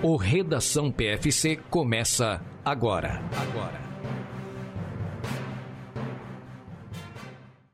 O Redação PFC começa agora. Agora.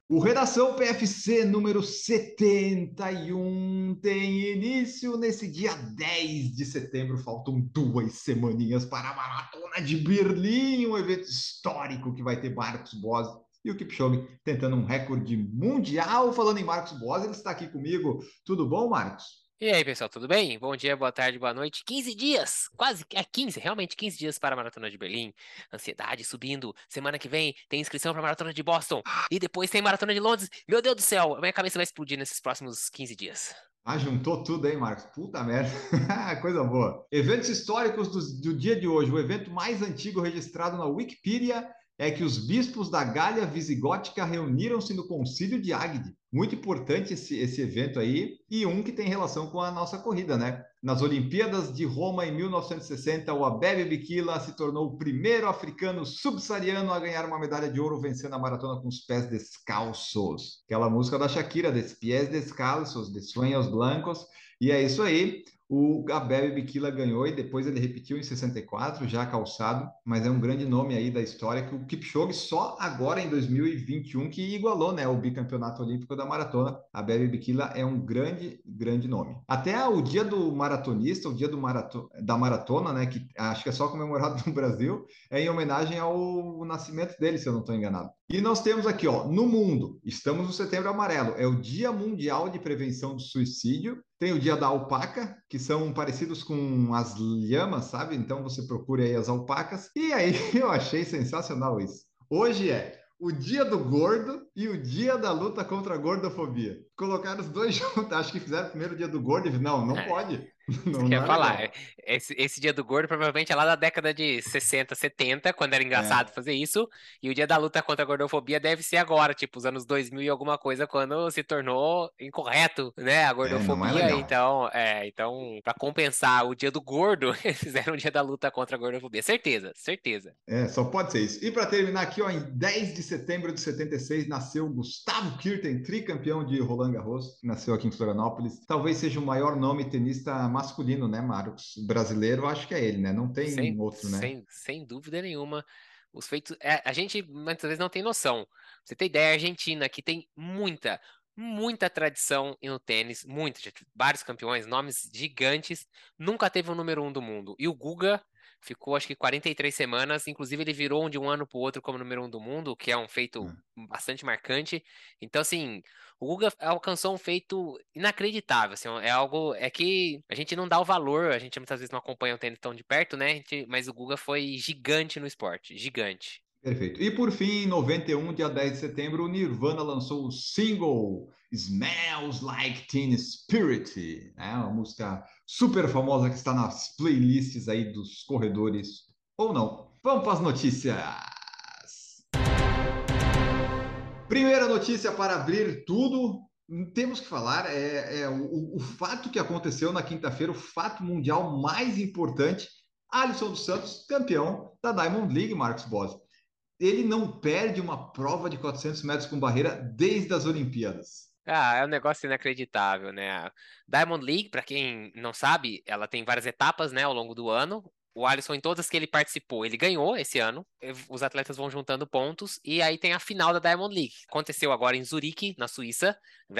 O Redação PFC número 71 tem início nesse dia 10 de setembro. Faltam duas semaninhas para a Maratona de Berlim, um evento histórico que vai ter Marcos Boas e o Kipchoge tentando um recorde mundial. Falando em Marcos Boas, ele está aqui comigo. Tudo bom, Marcos? E aí, pessoal, tudo bem? Bom dia, boa tarde, boa noite. 15 dias, quase, é 15, realmente 15 dias para a Maratona de Berlim. Ansiedade subindo. Semana que vem tem inscrição para a Maratona de Boston. E depois tem Maratona de Londres. Meu Deus do céu, minha cabeça vai explodir nesses próximos 15 dias. Ah, juntou tudo aí, Marcos. Puta merda. Coisa boa. Eventos históricos do, do dia de hoje. O evento mais antigo registrado na Wikipedia é que os bispos da Gália Visigótica reuniram-se no Concílio de Águide. Muito importante esse, esse evento aí, e um que tem relação com a nossa corrida, né? Nas Olimpíadas de Roma em 1960, o Abebe Bikila se tornou o primeiro africano subsaariano a ganhar uma medalha de ouro vencendo a maratona com os pés descalços. Aquela música da Shakira, des pies descalços, de sueños blancos. E é isso aí. O Abebe Bikila ganhou e depois ele repetiu em 64, já calçado, mas é um grande nome aí da história que o Kipchoge só agora em 2021 que igualou, né, o bicampeonato olímpico da maratona. Abebe Bikila é um grande, grande nome. Até o dia do maratonista, o dia do marato da maratona, né, que acho que é só comemorado no Brasil, é em homenagem ao nascimento dele, se eu não estou enganado. E nós temos aqui, ó, no mundo, estamos no Setembro Amarelo, é o Dia Mundial de Prevenção do Suicídio. Tem o Dia da Alpaca, que são parecidos com as lhamas, sabe? Então você procura aí as alpacas. E aí eu achei sensacional isso. Hoje é o Dia do Gordo e o Dia da Luta contra a Gordofobia. Colocaram os dois juntos, acho que fizeram primeiro o Dia do Gordo e não, não é. pode. Não, quer falar, esse, esse dia do gordo provavelmente é lá da década de 60, 70, quando era engraçado é. fazer isso, e o dia da luta contra a gordofobia deve ser agora, tipo, os anos 2000 e alguma coisa, quando se tornou incorreto, né, a é, gordofobia, é, então, é, então, para compensar o dia do gordo, eles fizeram o dia da luta contra a gordofobia, certeza, certeza. É, só pode ser isso. E para terminar aqui, ó, em 10 de setembro de 76, nasceu Gustavo Kirten, tricampeão de Roland Garros, nasceu aqui em Florianópolis, talvez seja o maior nome tenista masculino, né, Marcos? Brasileiro, acho que é ele, né? Não tem sem, outro, né? Sem, sem dúvida nenhuma. Os feitos. É, a gente muitas vezes não tem noção. Você tem ideia, a Argentina, que tem muita, muita tradição no tênis, muita, vários campeões, nomes gigantes, nunca teve o um número um do mundo. E o Guga ficou acho que 43 semanas, inclusive ele virou de um ano para o outro como número um do mundo, que é um feito hum. bastante marcante. Então, assim, o Guga alcançou um feito inacreditável, assim, é algo, é que a gente não dá o valor, a gente muitas vezes não acompanha o tênis tão de perto, né, gente, mas o Guga foi gigante no esporte, gigante. Perfeito. E por fim, em 91, dia 10 de setembro, o Nirvana lançou o single Smells Like Teen Spirit, né? uma música super famosa que está nas playlists aí dos corredores, ou não. Vamos para as notícias. Primeira notícia para abrir tudo. Temos que falar é, é o, o fato que aconteceu na quinta-feira, o fato mundial mais importante. Alisson dos Santos, campeão da Diamond League, Marcos Bosi ele não perde uma prova de 400 metros com barreira desde as Olimpíadas. Ah, é um negócio inacreditável, né? Diamond League, para quem não sabe, ela tem várias etapas, né, ao longo do ano. O Alisson, em todas que ele participou, ele ganhou esse ano. Os atletas vão juntando pontos. E aí tem a final da Diamond League. Aconteceu agora em Zurique, na Suíça.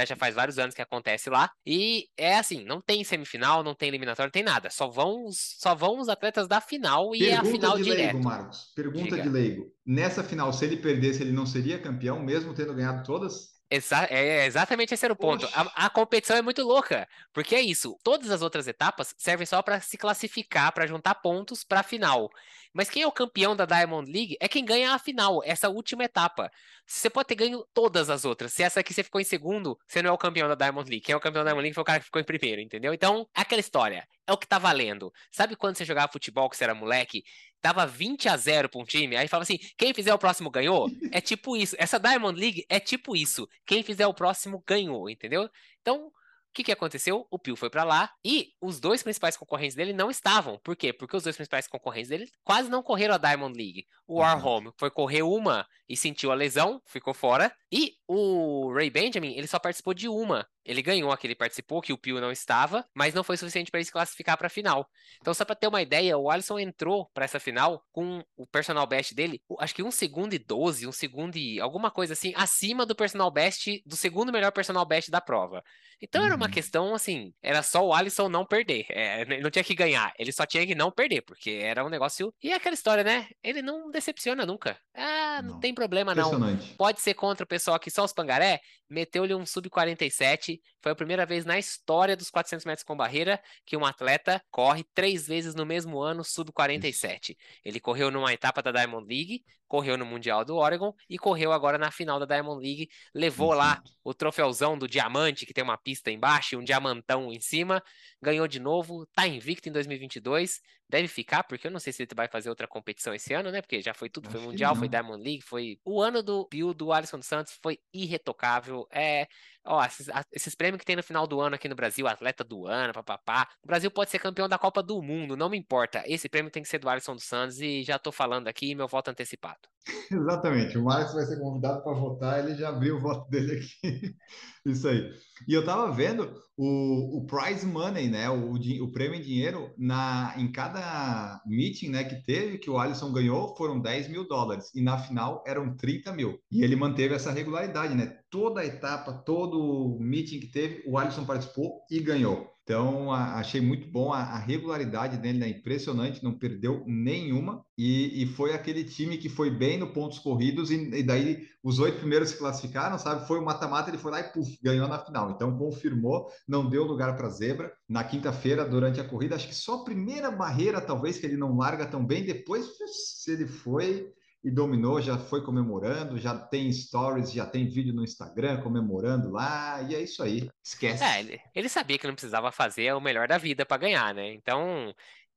Já faz vários anos que acontece lá. E é assim: não tem semifinal, não tem eliminatório, não tem nada. Só vão, só vão os atletas da final e Pergunta é a final de direto. leigo, Marcos. Pergunta Diga. de leigo. Nessa final, se ele perdesse, ele não seria campeão, mesmo tendo ganhado todas? Exa é exatamente esse era o ponto. A, a, competição é muito louca, porque é isso. Todas as outras etapas servem só para se classificar, para juntar pontos para a final. Mas quem é o campeão da Diamond League é quem ganha a final, essa última etapa. Você pode ter ganho todas as outras. Se essa aqui você ficou em segundo, você não é o campeão da Diamond League. Quem é o campeão da Diamond League foi o cara que ficou em primeiro, entendeu? Então, aquela história. É o que tá valendo. Sabe quando você jogava futebol, que você era moleque, dava 20 a 0 para um time, aí falava assim: quem fizer o próximo ganhou? É tipo isso. Essa Diamond League é tipo isso. Quem fizer o próximo ganhou, entendeu? Então, que, que aconteceu? O Pio foi para lá e os dois principais concorrentes dele não estavam. Por quê? Porque os dois principais concorrentes dele quase não correram a Diamond League. O Warholm foi correr uma e sentiu a lesão, ficou fora. E o Ray Benjamin, ele só participou de uma. Ele ganhou a que ele participou, que o Pio não estava, mas não foi suficiente para ele se classificar para a final. Então, só para ter uma ideia, o Alisson entrou para essa final com o personal best dele, acho que um segundo e 12, um segundo e alguma coisa assim, acima do personal best, do segundo melhor personal best da prova. Então, uhum. era uma uhum. questão assim, era só o Alisson não perder. É, ele não tinha que ganhar, ele só tinha que não perder, porque era um negócio. E é aquela história, né? Ele não decepciona nunca. Ah, não, não tem problema não. Pode ser contra o pessoal aqui, só os pangaré, meteu-lhe um sub-47. Foi a primeira vez na história dos 400 metros com barreira que um atleta corre três vezes no mesmo ano sub-47. Ele correu numa etapa da Diamond League, correu no Mundial do Oregon e correu agora na final da Diamond League. Levou lá o troféuzão do diamante, que tem uma pista embaixo e um diamantão em cima. Ganhou de novo, tá invicto em 2022. Deve ficar, porque eu não sei se ele vai fazer outra competição esse ano, né? Porque já foi tudo, foi Mundial, foi Diamond League, foi. O ano do Bill do Alisson dos Santos foi irretocável. É. Ó, esses, esses, prêmios que tem no final do ano aqui no Brasil, atleta do ano, papapá. O Brasil pode ser campeão da Copa do Mundo, não me importa. Esse prêmio tem que ser do Alisson dos Santos e já tô falando aqui meu voto antecipado. Exatamente. O Marcos vai ser convidado para votar, ele já abriu o voto dele aqui. Isso aí. E eu estava vendo o, o prize money, né? O, o prêmio em dinheiro na, em cada meeting né, que teve, que o Alisson ganhou, foram 10 mil dólares. E na final eram 30 mil. E ele manteve essa regularidade, né? Toda a etapa, todo meeting que teve, o Alisson participou e ganhou. Então, a, achei muito bom a, a regularidade dele, né? impressionante, não perdeu nenhuma. E, e, foi aquele time que foi bem no pontos corridos, e, e daí os oito primeiros se classificaram, sabe? Foi o mata-mata, ele foi lá e puf, ganhou na final. Então, confirmou, não deu lugar para zebra. Na quinta-feira, durante a corrida, acho que só a primeira barreira, talvez, que ele não larga tão bem. Depois, se ele foi e dominou, já foi comemorando, já tem stories, já tem vídeo no Instagram comemorando lá, e é isso aí. Esquece. É, ele, ele sabia que não precisava fazer o melhor da vida para ganhar, né? Então,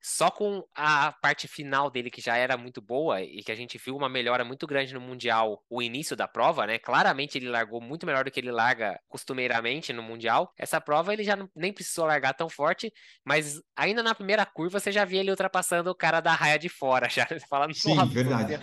só com a parte final dele, que já era muito boa, e que a gente viu uma melhora muito grande no Mundial, o início da prova, né? Claramente ele largou muito melhor do que ele larga costumeiramente no Mundial. Essa prova ele já não, nem precisou largar tão forte, mas ainda na primeira curva você já via ele ultrapassando o cara da raia de fora, já falando, Sim, verdade.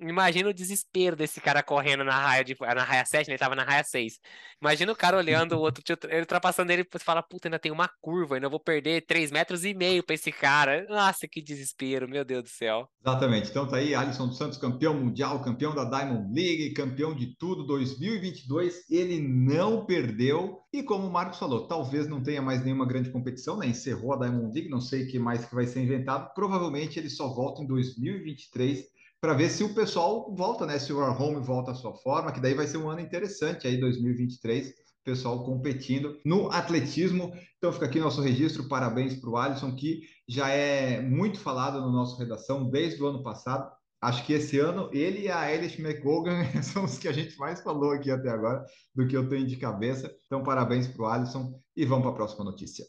Imagina o desespero desse cara correndo na raia, de, na raia 7, né? Ele tava na raia 6. Imagina o cara olhando o outro, ele ultrapassando ele e fala, puta, ainda tem uma curva, ainda vou perder 3 metros e meio pra esse cara. Nossa, que desespero, meu Deus do céu. Exatamente. Então tá aí, Alisson dos Santos, campeão mundial, campeão da Diamond League, campeão de tudo, 2022, ele não perdeu. E como o Marcos falou, talvez não tenha mais nenhuma grande competição, né? Encerrou a Diamond League, não sei o que mais que vai ser inventado. Provavelmente ele só volta em 2023 para ver se o pessoal volta, né? Se o Warhome volta à sua forma, que daí vai ser um ano interessante aí, 2023, pessoal competindo no atletismo. Então fica aqui nosso registro, parabéns para o Alisson, que já é muito falado no nosso redação desde o ano passado. Acho que esse ano ele e a Elish McCogan são os que a gente mais falou aqui até agora, do que eu tenho de cabeça. Então, parabéns para o Alisson e vamos para a próxima notícia.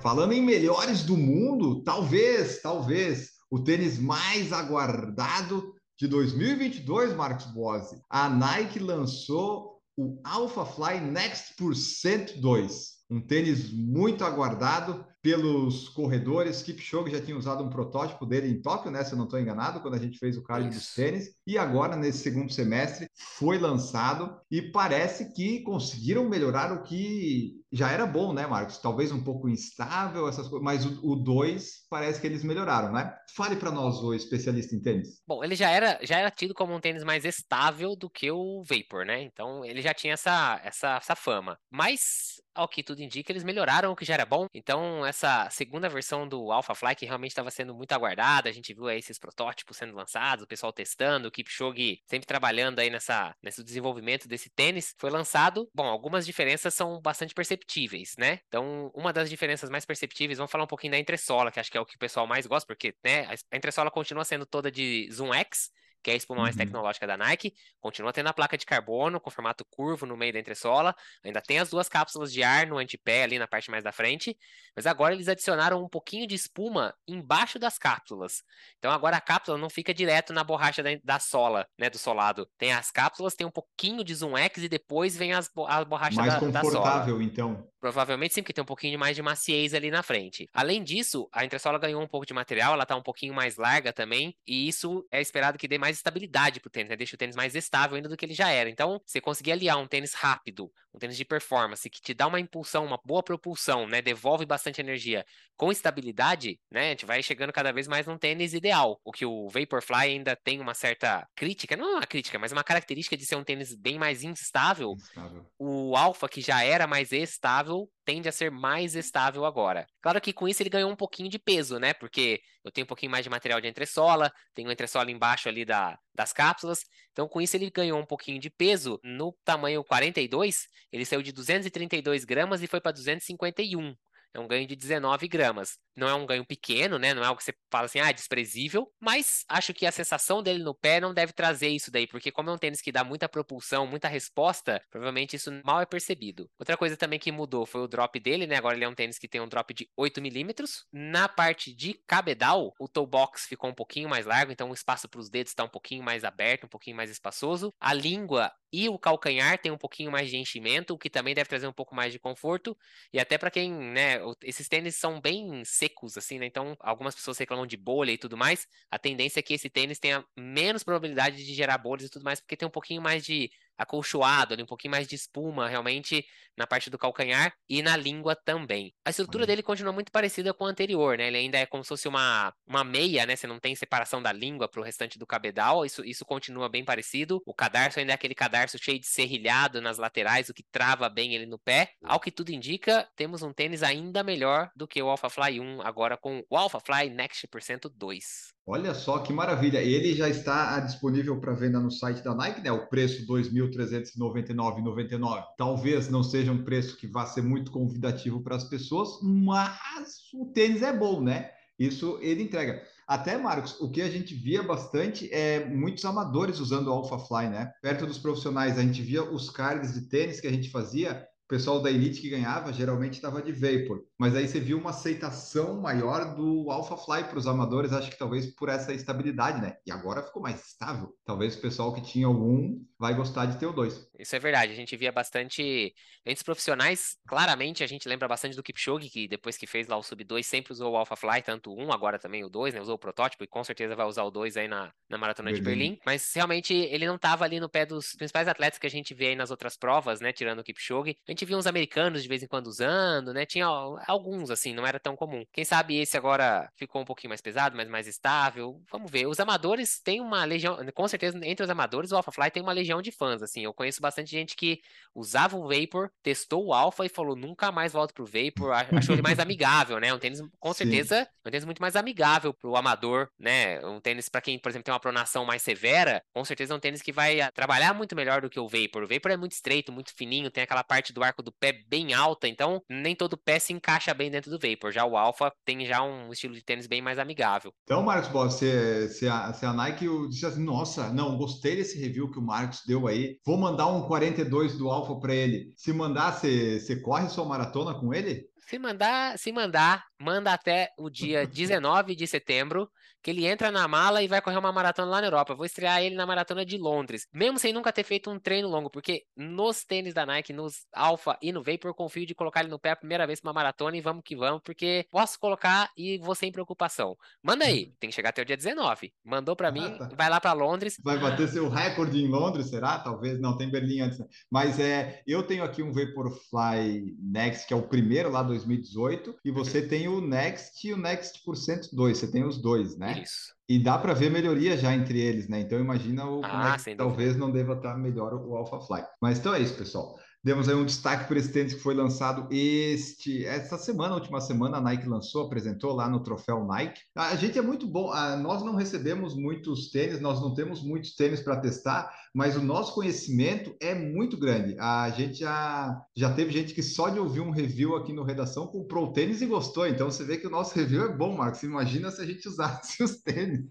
Falando em melhores do mundo, talvez, talvez o tênis mais aguardado de 2022, Marcos Bose. A Nike lançou o Alpha Fly Next Percent 2, um tênis muito aguardado pelos corredores. Kipchoge já tinha usado um protótipo dele em Tóquio, né? Se eu não estou enganado, quando a gente fez o card dos tênis. E agora, nesse segundo semestre, foi lançado e parece que conseguiram melhorar o que já era bom, né, Marcos? Talvez um pouco instável, essas coisas, mas o 2 parece que eles melhoraram, né? Fale para nós, o especialista em tênis. Bom, ele já era, já era tido como um tênis mais estável do que o Vapor, né? Então ele já tinha essa, essa, essa fama. Mas, ao que tudo indica, eles melhoraram o que já era bom. Então, essa segunda versão do Alpha Fly, que realmente estava sendo muito aguardada, a gente viu aí esses protótipos sendo lançados, o pessoal testando, o Kipchoge sempre trabalhando aí nessa, nesse desenvolvimento desse tênis, foi lançado. Bom, algumas diferenças são bastante perceptíveis, né? Então, uma das diferenças mais perceptíveis, vamos falar um pouquinho da entressola, que acho que é o que o pessoal mais gosta, porque né, a entressola continua sendo toda de Zoom X, que é a espuma mais Uhum. tecnológica da Nike. Continua tendo a placa de carbono com formato curvo no meio da entressola. Ainda tem as duas cápsulas de ar no antepé ali na parte mais da frente. Mas agora eles adicionaram um pouquinho de espuma embaixo das cápsulas. Então agora a cápsula não fica direto na borracha da, da sola, né, do solado. Tem as cápsulas, tem um pouquinho de Zoom X e depois vem as, a borracha Mais da, da sola. confortável, então. Provavelmente sim, porque tem um pouquinho mais de maciez ali na frente. Além disso, a entressola ganhou um pouco de material, ela tá um pouquinho mais larga também, e isso é esperado que dê mais estabilidade pro tênis, né? Deixa o tênis mais estável ainda do que ele já era. Então, você conseguir aliar um tênis rápido, um tênis de performance, que te dá uma impulsão, uma boa propulsão, né? Devolve bastante energia com estabilidade, né? A gente vai chegando cada vez mais num tênis ideal. O que o Vaporfly ainda tem uma certa crítica, não uma crítica, mas uma característica de ser um tênis bem mais instável Instável. o Alpha, que já era mais estável, tende a ser mais estável agora. Claro que com isso ele ganhou um pouquinho de peso, né? Porque eu tenho um pouquinho mais de material de entressola, tenho entressola embaixo ali da, das cápsulas. Então, com isso, ele ganhou um pouquinho de peso. No tamanho 42, ele saiu de 232 gramas e foi para 251. É um ganho de 19 gramas. Não é um ganho pequeno, né? Não é algo que você fala assim, ah, desprezível. Mas acho que a sensação dele no pé não deve trazer isso daí, porque como é um tênis que dá muita propulsão, muita resposta, provavelmente isso mal é percebido. Outra coisa também que mudou foi o drop dele, né? Agora ele é um tênis que tem um drop de 8 milímetros. Na parte de cabedal, o toe box ficou um pouquinho mais largo, então o espaço para os dedos está um pouquinho mais aberto, um pouquinho mais espaçoso. A língua e o calcanhar tem um pouquinho mais de enchimento, o que também deve trazer um pouco mais de conforto. E até para quem, né, esses tênis são bem secos, assim, né? Então, algumas pessoas reclamam de bolha e tudo mais. A tendência é que esse tênis tenha menos probabilidade de gerar bolhas e tudo mais, porque tem um pouquinho mais de acolchoado, ali, um pouquinho mais de espuma, realmente, na parte do calcanhar e na língua também. A estrutura Olha. dele continua muito parecida com a anterior, né? Ele ainda é como se fosse uma, uma meia, né? Você não tem separação da língua para o restante do cabedal, isso, isso continua bem parecido. O cadarço ainda é aquele cadarço cheio de serrilhado nas laterais, o que trava bem ele no pé. Ao que tudo indica, temos um tênis ainda melhor do que o Alpha Fly 1, agora com o Alpha Fly Next Percento 2. Olha só que maravilha. Ele já está disponível para venda no site da Nike, né? O preço R$ 2.399,99. Talvez não seja um preço que vá ser muito convidativo para as pessoas, mas o tênis é bom, né? Isso ele entrega. Até, Marcos, o que a gente via bastante é muitos amadores usando o Alpha Fly, né? Perto dos profissionais, a gente via os cards de tênis que a gente fazia, o pessoal da Elite que ganhava geralmente estava de Vapor, mas aí você viu uma aceitação maior do Alpha Fly para os amadores, acho que talvez por essa estabilidade, né? E agora ficou mais estável. Talvez o pessoal que tinha algum vai gostar de ter o dois. Isso é verdade, a gente via bastante. Entre os profissionais, claramente a gente lembra bastante do Kipchoge, que depois que fez lá o Sub 2 sempre usou o Alpha Fly, tanto o 1, agora também o 2, né? Usou o protótipo e com certeza vai usar o 2 aí na, na maratona de Berlim. Berlim. Mas realmente ele não tava ali no pé dos principais atletas que a gente vê aí nas outras provas, né? Tirando o Kipchoge. A gente via uns americanos de vez em quando usando, né? Tinha alguns, assim, não era tão comum. Quem sabe esse agora ficou um pouquinho mais pesado, mas mais estável. Vamos ver. Os amadores têm uma legião, com certeza, entre os amadores, o Alpha Fly tem uma legião de fãs, assim. Eu conheço bastante gente que usava o Vapor, testou o Alpha e falou, nunca mais volto pro Vapor. Achou ele mais amigável, né? Um tênis, com Sim. certeza, um tênis muito mais amigável pro amador, né? Um tênis para quem, por exemplo, tem uma pronação mais severa, com certeza é um tênis que vai ah, trabalhar muito melhor do que o Vapor. O Vapor é muito estreito, muito fininho, tem aquela parte do arco do pé bem alta, então nem todo pé se encaixa bem dentro do Vapor. Já o Alpha tem já um estilo de tênis bem mais amigável. Então, Marcos Boss, se, se, a, se a Nike disse assim, nossa, não, gostei desse review que o Marcos deu aí, vou mandar um 42 do Alpha para ele. Se mandar, você você corre sua maratona com ele? Se mandar, se mandar, manda até o dia 19 de setembro, que ele entra na mala e vai correr uma maratona lá na Europa. Eu vou estrear ele na maratona de Londres, mesmo sem nunca ter feito um treino longo, porque nos tênis da Nike, nos Alpha e no Vapor, confio de colocar ele no pé a primeira vez pra uma maratona e vamos que vamos, porque posso colocar e vou sem preocupação. Manda aí, tem que chegar até o dia 19. Mandou pra mim, tá. vai lá pra Londres. Vai bater seu recorde em Londres, será? Talvez, não, tem Berlim antes. né? Mas é, eu tenho aqui um Vaporfly Next, que é o primeiro lá 2018, e você tem o Next e o Next por 102, você tem os dois, né? Isso. E dá para ver melhoria já entre eles, né? Então imagina o Ah, como é que talvez não deva estar melhor o Alpha Fly. Mas então é isso, pessoal. Demos aí um destaque para esse tênis que foi lançado este essa semana, última semana, a Nike lançou, apresentou lá no troféu Nike. A gente é muito bom, ah, nós não recebemos muitos tênis, nós não temos muitos tênis para testar, mas o nosso conhecimento é muito grande. A gente já, já teve gente que só de ouvir um review aqui no Redação comprou o tênis e gostou. Então você vê que o nosso review é bom, Marcos. Imagina se a gente usasse os tênis.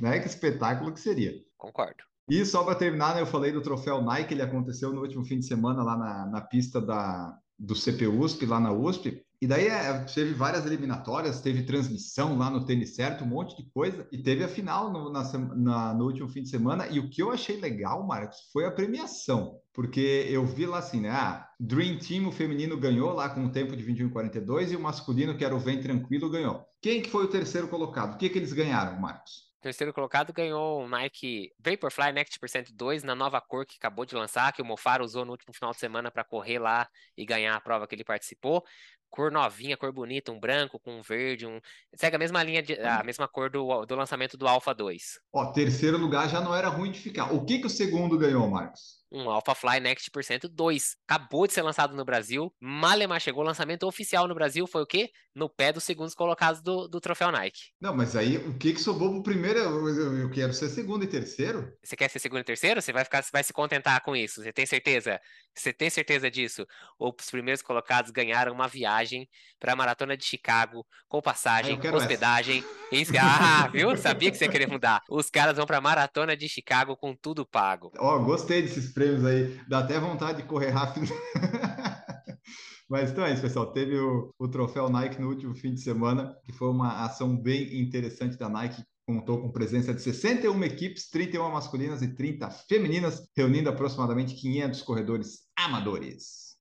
né? Que espetáculo que seria. Concordo. E só para terminar, né, eu falei do troféu Nike, ele aconteceu no último fim de semana lá na, na pista da, do CPUSP, lá na USP. E daí é, teve várias eliminatórias, teve transmissão lá no Tênis Certo, um monte de coisa, e teve a final no, na, na, no último fim de semana. E o que eu achei legal, Marcos, foi a premiação, porque eu vi lá assim, né? Ah, Dream Team, o feminino ganhou lá com um tempo de 21,42 e o masculino, que era o Vem Tranquilo, ganhou. Quem que foi o terceiro colocado? O que, que eles ganharam, Marcos? Terceiro colocado ganhou o Nike Vaporfly Next Percent 2 na nova cor que acabou de lançar, que o Mofaro usou no último final de semana para correr lá e ganhar a prova que ele participou cor novinha, cor bonita, um branco com um verde, um. Segue a mesma linha, de, a mesma cor do, do lançamento do Alpha 2. Ó, terceiro lugar já não era ruim de ficar. O que, que o segundo ganhou, Marcos? Um Alpha Fly Next Percent 2. Acabou de ser lançado no Brasil. Malemar chegou o lançamento oficial no Brasil. Foi o quê? No pé dos segundos colocados do, do troféu Nike. Não, mas aí o que que sobrou pro primeiro? Eu, eu, quero ser segundo e terceiro. Você quer ser segundo e terceiro? Você vai ficar, você vai se contentar com isso. Você tem certeza? Você tem certeza disso? Ou os primeiros colocados ganharam uma viagem para a maratona de Chicago com passagem, hospedagem. Ah, viu? Sabia que você ia querer mudar. Os caras vão para a maratona de Chicago com tudo pago. Ó, oh, gostei desses prêmios aí. Dá até vontade de correr rápido. Mas então é isso, pessoal. Teve o, o, troféu Nike no último fim de semana, que foi uma ação bem interessante da Nike. Contou com presença de 61 equipes, 31 masculinas e 30 femininas, reunindo aproximadamente 500 corredores amadores.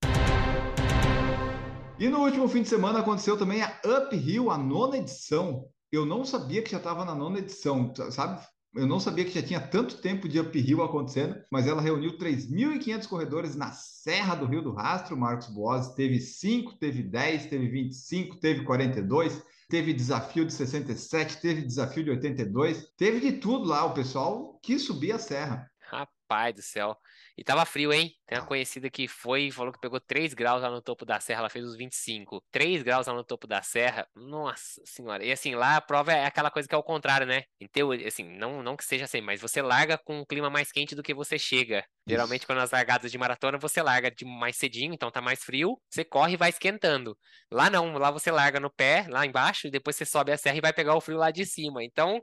E no último fim de semana aconteceu também a Uphill, a nona edição. Eu não sabia que já estava na nona edição, sabe? Eu não sabia que já tinha tanto tempo de uphill acontecendo, mas ela reuniu 3.500 corredores na Serra do Rio do Rastro. Marcos Boas teve 5, teve 10, teve 25, teve 42, teve desafio de 67, teve desafio de 82, teve de tudo lá. O pessoal quis subir a serra. Rapaz do céu. E tava frio, hein? Tem uma conhecida que foi e falou que pegou 3 graus lá no topo da serra, ela fez os 25. 3 graus lá no topo da serra, nossa senhora. E assim, lá a prova é aquela coisa que é o contrário, né? Em teoria, assim, não, não que seja assim, mas você larga com um clima mais quente do que você chega. Geralmente, quando as largadas de maratona, você larga de mais cedinho, então tá mais frio, você corre e vai esquentando. Lá não, lá você larga no pé, lá embaixo, e depois você sobe a serra e vai pegar o frio lá de cima. Então,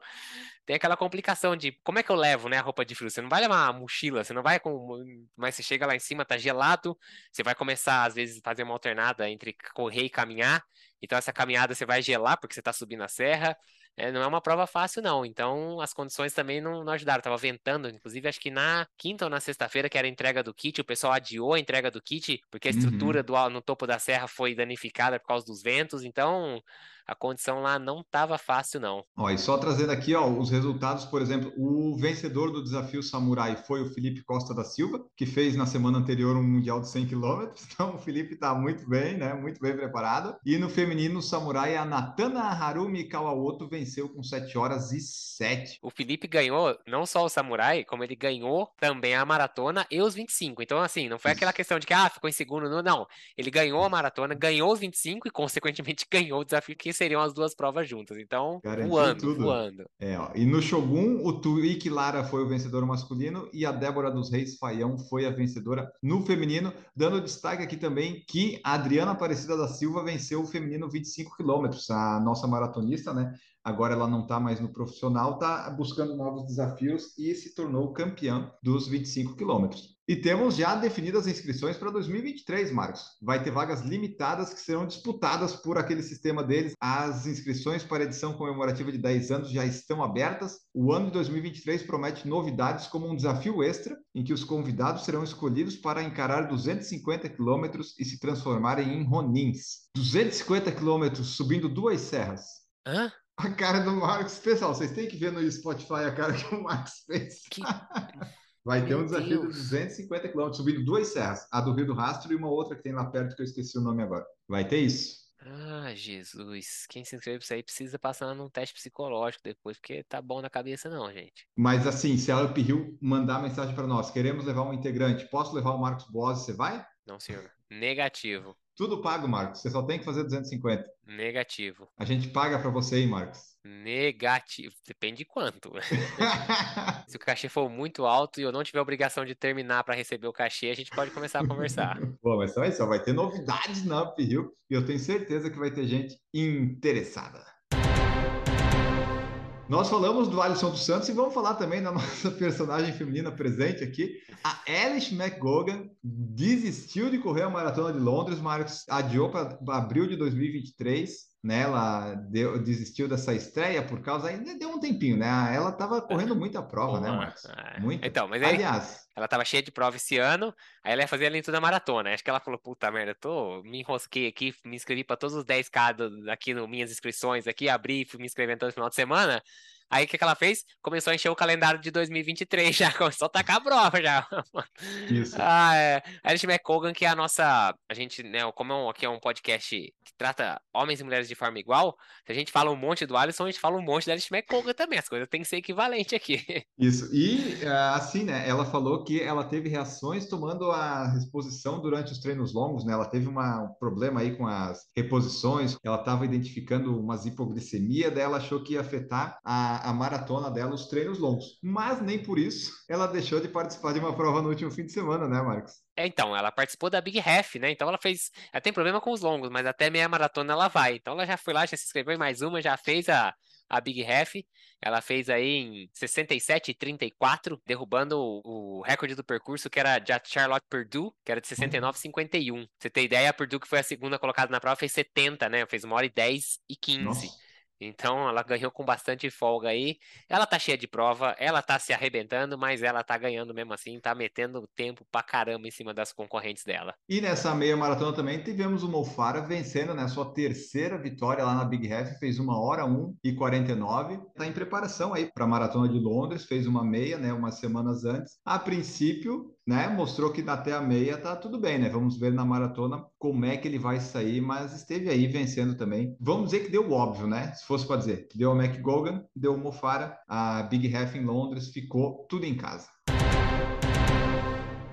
tem aquela complicação de como é que eu levo, né, a roupa de frio? Você não vai levar uma mochila, você não vai com. Mas você chega lá em cima, tá gelado, você vai começar, às vezes, fazer uma alternada entre correr e caminhar. Então, essa caminhada você vai gelar porque você tá subindo a serra é, não é uma prova fácil, não. Então, as condições também não, não ajudaram. Tava ventando, inclusive, acho que na quinta ou na sexta-feira, que era a entrega do kit, o pessoal adiou a entrega do kit, porque a estrutura uhum. do, no topo da serra foi danificada por causa dos ventos. Então, a condição lá não estava fácil, não. Ó, e só trazendo aqui ó, os resultados, por exemplo, o vencedor do desafio Samurai foi o Felipe Costa da Silva, que fez na semana anterior um Mundial de 100 km. Então, o Felipe está muito bem, né? Muito bem preparado. E no feminino, o Samurai, a Natana Harumi Kawamoto venceu com 7 horas e 7. O Felipe ganhou não só o Samurai, como ele ganhou também a maratona e os 25. Então, assim, não foi aquela questão de que, ah, ficou em segundo. Não, não. Ele ganhou a maratona, ganhou os 25 e, consequentemente, ganhou o desafio que seriam as duas provas juntas. Então, Garantiu voando, tudo. voando. É, ó. E no Shogun, o Tuik Lara foi o vencedor masculino e a Débora dos Reis Faião foi a vencedora no feminino, dando destaque aqui também que a Adriana Aparecida da Silva venceu o feminino 25 quilômetros, a nossa maratonista, né? Agora ela não está mais no profissional, está buscando novos desafios e se tornou campeã dos 25 quilômetros. E temos já definidas as inscrições para 2023, Marcos. Vai ter vagas limitadas que serão disputadas por aquele sistema deles. As inscrições para a edição comemorativa de 10 anos já estão abertas. O ano de 2023 promete novidades como um desafio extra, em que os convidados serão escolhidos para encarar 250 quilômetros e se transformarem em ronins. 250 quilômetros subindo duas serras. Hã? A cara do Marcos. Pessoal, vocês têm que ver no Spotify a cara que o Marcos fez. Que... Vai ter Meu um desafio Deus. de 250 km, subindo duas serras. A do Rio do Rastro e uma outra que tem lá perto que eu esqueci o nome agora. Vai ter isso. Ah, Jesus. Quem se inscreve pra isso aí precisa passar num teste psicológico depois, porque tá bom na cabeça, não, gente. Mas assim, se a Up Hill mandar mensagem para nós, queremos levar um integrante, posso levar o Marcos Boas, você vai? Não, senhor. Negativo. Tudo pago, Marcos. Você só tem que fazer 250. Negativo. A gente paga para você, hein, Marcos? Negativo. Depende de quanto. Se o cachê for muito alto e eu não tiver obrigação de terminar para receber o cachê, a gente pode começar a conversar. Bom, mas só isso, vai ter novidades na Uphill e eu tenho certeza que vai ter gente interessada. Nós falamos do Alisson dos Santos e vamos falar também da nossa personagem feminina presente aqui. A Alice McGogan desistiu de correr a Maratona de Londres, Marcos adiou para abril de 2023 né? Ela deu, desistiu dessa estreia por causa. Ainda deu um tempinho, né? Ela estava correndo muita prova, né, Marcos? É. Muito. Então, mas aí, Aliás. Ela estava cheia de prova esse ano, aí ela ia fazer além da maratona. Acho que ela falou: puta merda, tô, me enrosquei aqui, me inscrevi para todos os 10K aqui no minhas inscrições, aqui, abri, fui me inscrevendo todo final de semana. Aí o que, que ela fez? Começou a encher o calendário de 2023 já, começou a tacar a prova já. Isso. Ah, é. Alice McCogan, que é a nossa. A gente, né, como é um, aqui é um podcast que trata homens e mulheres de forma igual, se a gente fala um monte do Alisson, a gente fala um monte da Alice McCogan também. As coisas têm que ser equivalentes aqui. Isso. E assim, né? Ela falou que ela teve reações tomando a reposição durante os treinos longos, né? Ela teve uma, um problema aí com as reposições, ela estava identificando umas hipoglicemia, daí ela achou que ia afetar a a, maratona dela, os treinos longos. Mas nem por isso ela deixou de participar de uma prova no último fim de semana, né, Marcos? É, então, ela participou da Big Half, né? Então ela fez. Ela tem problema com os longos, mas até meia maratona ela vai. Então ela já foi lá, já se inscreveu em mais uma, já fez a, a Big Half. Ela fez aí em 67 e 34, derrubando o, o, recorde do percurso, que era de Charlotte Purdue, que era de 69 e 51. Você tem ideia, a Purdue, que foi a segunda colocada na prova, fez 70, né? Fez uma hora e 10 e 15. Nossa. Então ela ganhou com bastante folga aí. Ela tá cheia de prova, ela tá se arrebentando, mas ela tá ganhando mesmo assim, tá metendo tempo pra caramba em cima das concorrentes dela. E nessa meia maratona também tivemos o Mofara vencendo, né, sua terceira vitória lá na Big Half, fez uma hora 1 e 49. Tá em preparação aí para a maratona de Londres, fez uma meia, né, umas semanas antes. A princípio, né, mostrou que até a meia tá tudo bem, né? Vamos ver na maratona como é que ele vai sair, mas esteve aí vencendo também. Vamos dizer que deu óbvio, né? Se fosse para dizer, deu o McGogan, deu o Mofara, a Big Half em Londres, ficou tudo em casa.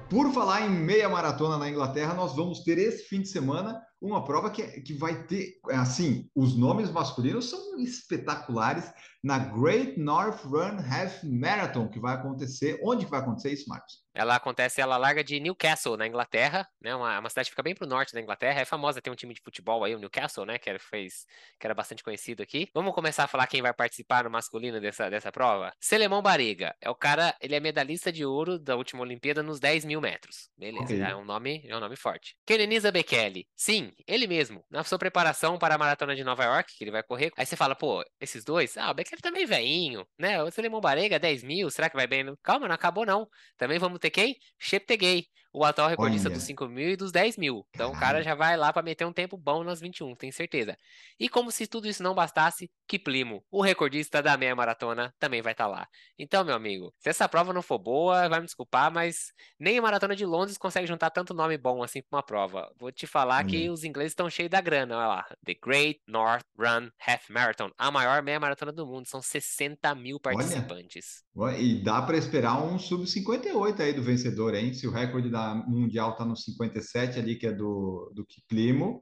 Por falar em meia maratona na Inglaterra, nós vamos ter esse fim de semana uma prova que, que vai ter, assim, os nomes masculinos são espetaculares na Great North Run Half Marathon, que vai acontecer. Onde vai acontecer isso, Marcos? Ela acontece, ela larga de Newcastle, na Inglaterra, né? Uma, uma cidade que fica bem pro norte da Inglaterra. É famosa, tem um time de futebol aí, o Newcastle, né? Que era, fez, que era bastante conhecido aqui. Vamos começar a falar quem vai participar no masculino dessa, dessa prova? Selemão Bariga. É o cara, ele é medalhista de ouro da última Olimpíada nos 10 mil metros. Beleza, okay. é um nome, é um nome forte. Kenenisa Bekele. Sim, ele mesmo. Na sua preparação para a maratona de Nova York, que ele vai correr. Aí você fala, pô, esses dois? Ah, o Bekele também tá veinho, né? O Selemão Bariga, 10 mil, será que vai bem? Calma, não acabou não. Também vamos ter quem? Cheptegei, o atual recordista Olha. dos 5 mil e dos 10 mil. Então Caramba. o cara já vai lá para meter um tempo bom nas 21, tenho certeza. E como se tudo isso não bastasse, Kiplimo, o recordista da meia maratona, também vai estar tá lá. Então, meu amigo, se essa prova não for boa, vai me desculpar, mas nem a maratona de Londres consegue juntar tanto nome bom assim para uma prova. Vou te falar hum. que os ingleses estão cheios da grana, olha lá. The Great North Run Half Marathon, a maior meia maratona do mundo, são 60 mil participantes. Olha, e dá para esperar um sub-58 aí do vencedor, hein? Se o recorde da mundial está no 57 ali, que é do, do Kiplimo.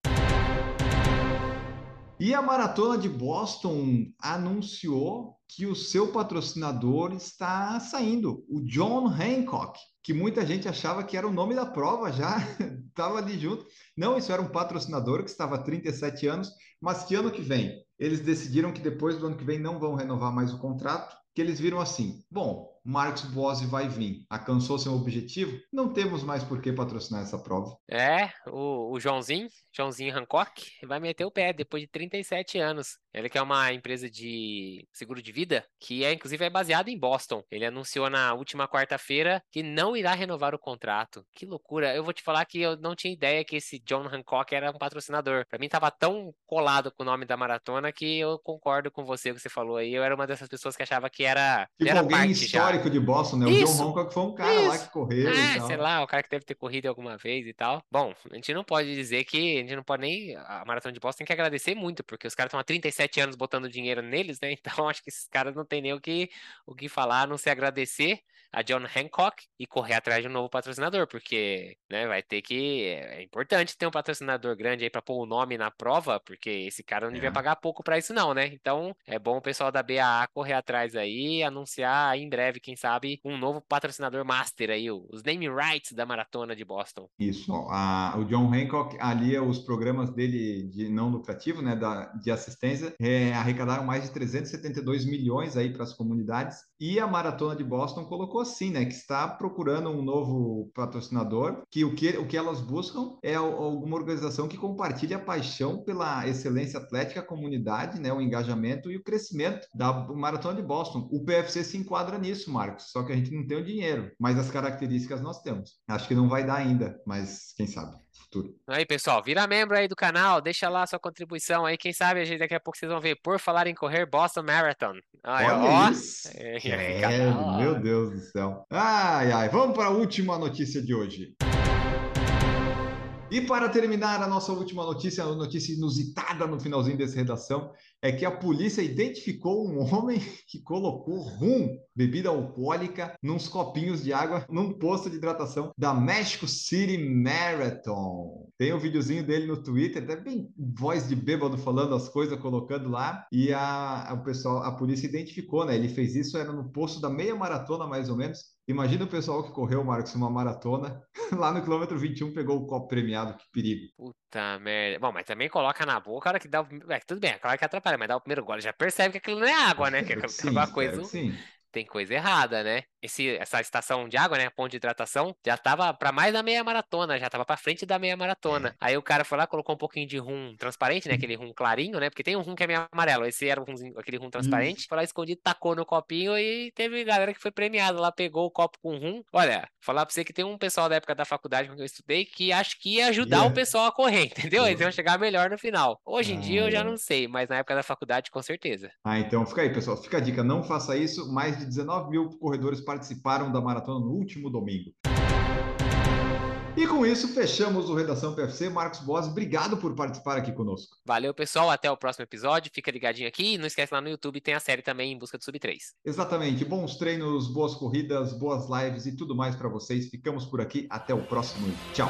E a Maratona de Boston anunciou que o seu patrocinador está saindo, o John Hancock, que muita gente achava que era o nome da prova já, estava ali junto. Não, isso era um patrocinador que estava há 37 anos, mas que ano que vem eles decidiram que depois do ano que vem não vão renovar mais o contrato, que eles viram assim: bom, Marcos Bose vai vir. Alcançou seu objetivo? Não temos mais por que patrocinar essa prova. É, o, o Joãozinho, Joãozinho Hancock, vai meter o pé depois de 37 anos. Ele que é uma empresa de seguro de vida, que é inclusive é baseada em Boston. Ele anunciou na última quarta-feira que não irá renovar o contrato. Que loucura. Eu vou te falar que eu não tinha ideia que esse John Hancock era um patrocinador. Para mim tava tão colado com o nome da maratona que eu concordo com você que você falou aí. Eu era uma dessas pessoas que achava que era, tipo, era parte já histórico de Boston, né? O Isso. John Hancock foi um cara Isso. lá que correu. É, sei lá, o cara que deve ter corrido alguma vez e tal. Bom, a gente não pode dizer que a gente não pode nem. A Maratona de Boston tem que agradecer muito, porque os caras estão há 37 anos botando dinheiro neles, né? Então acho que esses caras não tem nem o que, o que falar, a não se agradecer a John Hancock e correr atrás de um novo patrocinador, porque né, vai ter que. É importante ter um patrocinador grande aí para pôr o nome na prova, porque esse cara não é. devia pagar pouco para isso, não, né? Então é bom o pessoal da BAA correr atrás aí anunciar em breve quem sabe, um novo patrocinador master aí, os name rights da maratona de Boston. Isso, a, o John Hancock ali, os programas dele de não lucrativo, né, da, de assistência, é, arrecadaram mais de 372 milhões aí para as comunidades e a maratona de Boston colocou assim, né, que está procurando um novo patrocinador, que o que, o que elas buscam é alguma organização que compartilhe a paixão pela excelência atlética, a comunidade, né, o engajamento e o crescimento da maratona de Boston. O PFC se enquadra nisso, Marcos, só que a gente não tem o dinheiro, mas as características nós temos. Acho que não vai dar ainda, mas quem sabe futuro. Aí, pessoal, vira membro aí do canal, deixa lá sua contribuição aí. Quem sabe a gente daqui a pouco vocês vão ver por falar em correr Boston Marathon. Aí, Olha ó. isso. É, é, meu Deus do céu. Ai, ai. Vamos para a última notícia de hoje. E para terminar a nossa última notícia, a notícia inusitada no finalzinho dessa redação, é que a polícia identificou um homem que colocou rum, bebida alcoólica, nos copinhos de água num posto de hidratação da Mexico City Marathon. Tem um videozinho dele no Twitter, até bem voz de bêbado falando as coisas, colocando lá. E a, a, pessoal, a polícia identificou, né? Ele fez isso, era no posto da meia maratona, mais ou menos. Imagina o pessoal que correu, Marcos, uma maratona, lá no quilômetro 21 pegou o copo premiado, que perigo. Puta merda. Bom, mas também coloca na boca a hora que dá o. É, tudo bem, claro que atrapalha, mas dá o primeiro gole, já percebe que aquilo não é água, né? Que é alguma coisa. Sim tem coisa errada, né? Esse, essa estação de água, né? A ponte de hidratação, já tava para mais da meia maratona, já tava para frente da meia maratona. É. Aí o cara foi lá, colocou um pouquinho de rum transparente, né? Aquele rum clarinho, né? Porque tem um rum que é meio amarelo. Esse era um, aquele rum transparente. Isso. Foi lá escondido, tacou no copinho e teve galera que foi premiada lá, pegou o copo com rum. Olha, falar pra você que tem um pessoal da época da faculdade com que eu estudei que acho que ia ajudar yeah. o pessoal a correr, entendeu? Eles iam chegar melhor no final. Hoje em ah, dia eu já é. não sei, mas na época da faculdade, com certeza. Ah, então fica aí, pessoal. Fica a dica, não faça isso. Mais de 19 mil corredores participaram da maratona no último domingo. E com isso, fechamos o Redação PFC. Marcos Boas, obrigado por participar aqui conosco. Valeu, pessoal. Até o próximo episódio. Fica ligadinho aqui. Não esquece lá no YouTube, tem a série também Em Busca do Sub 3. Exatamente. Bons treinos, boas corridas, boas lives e tudo mais para vocês. Ficamos por aqui. Até o próximo. Tchau.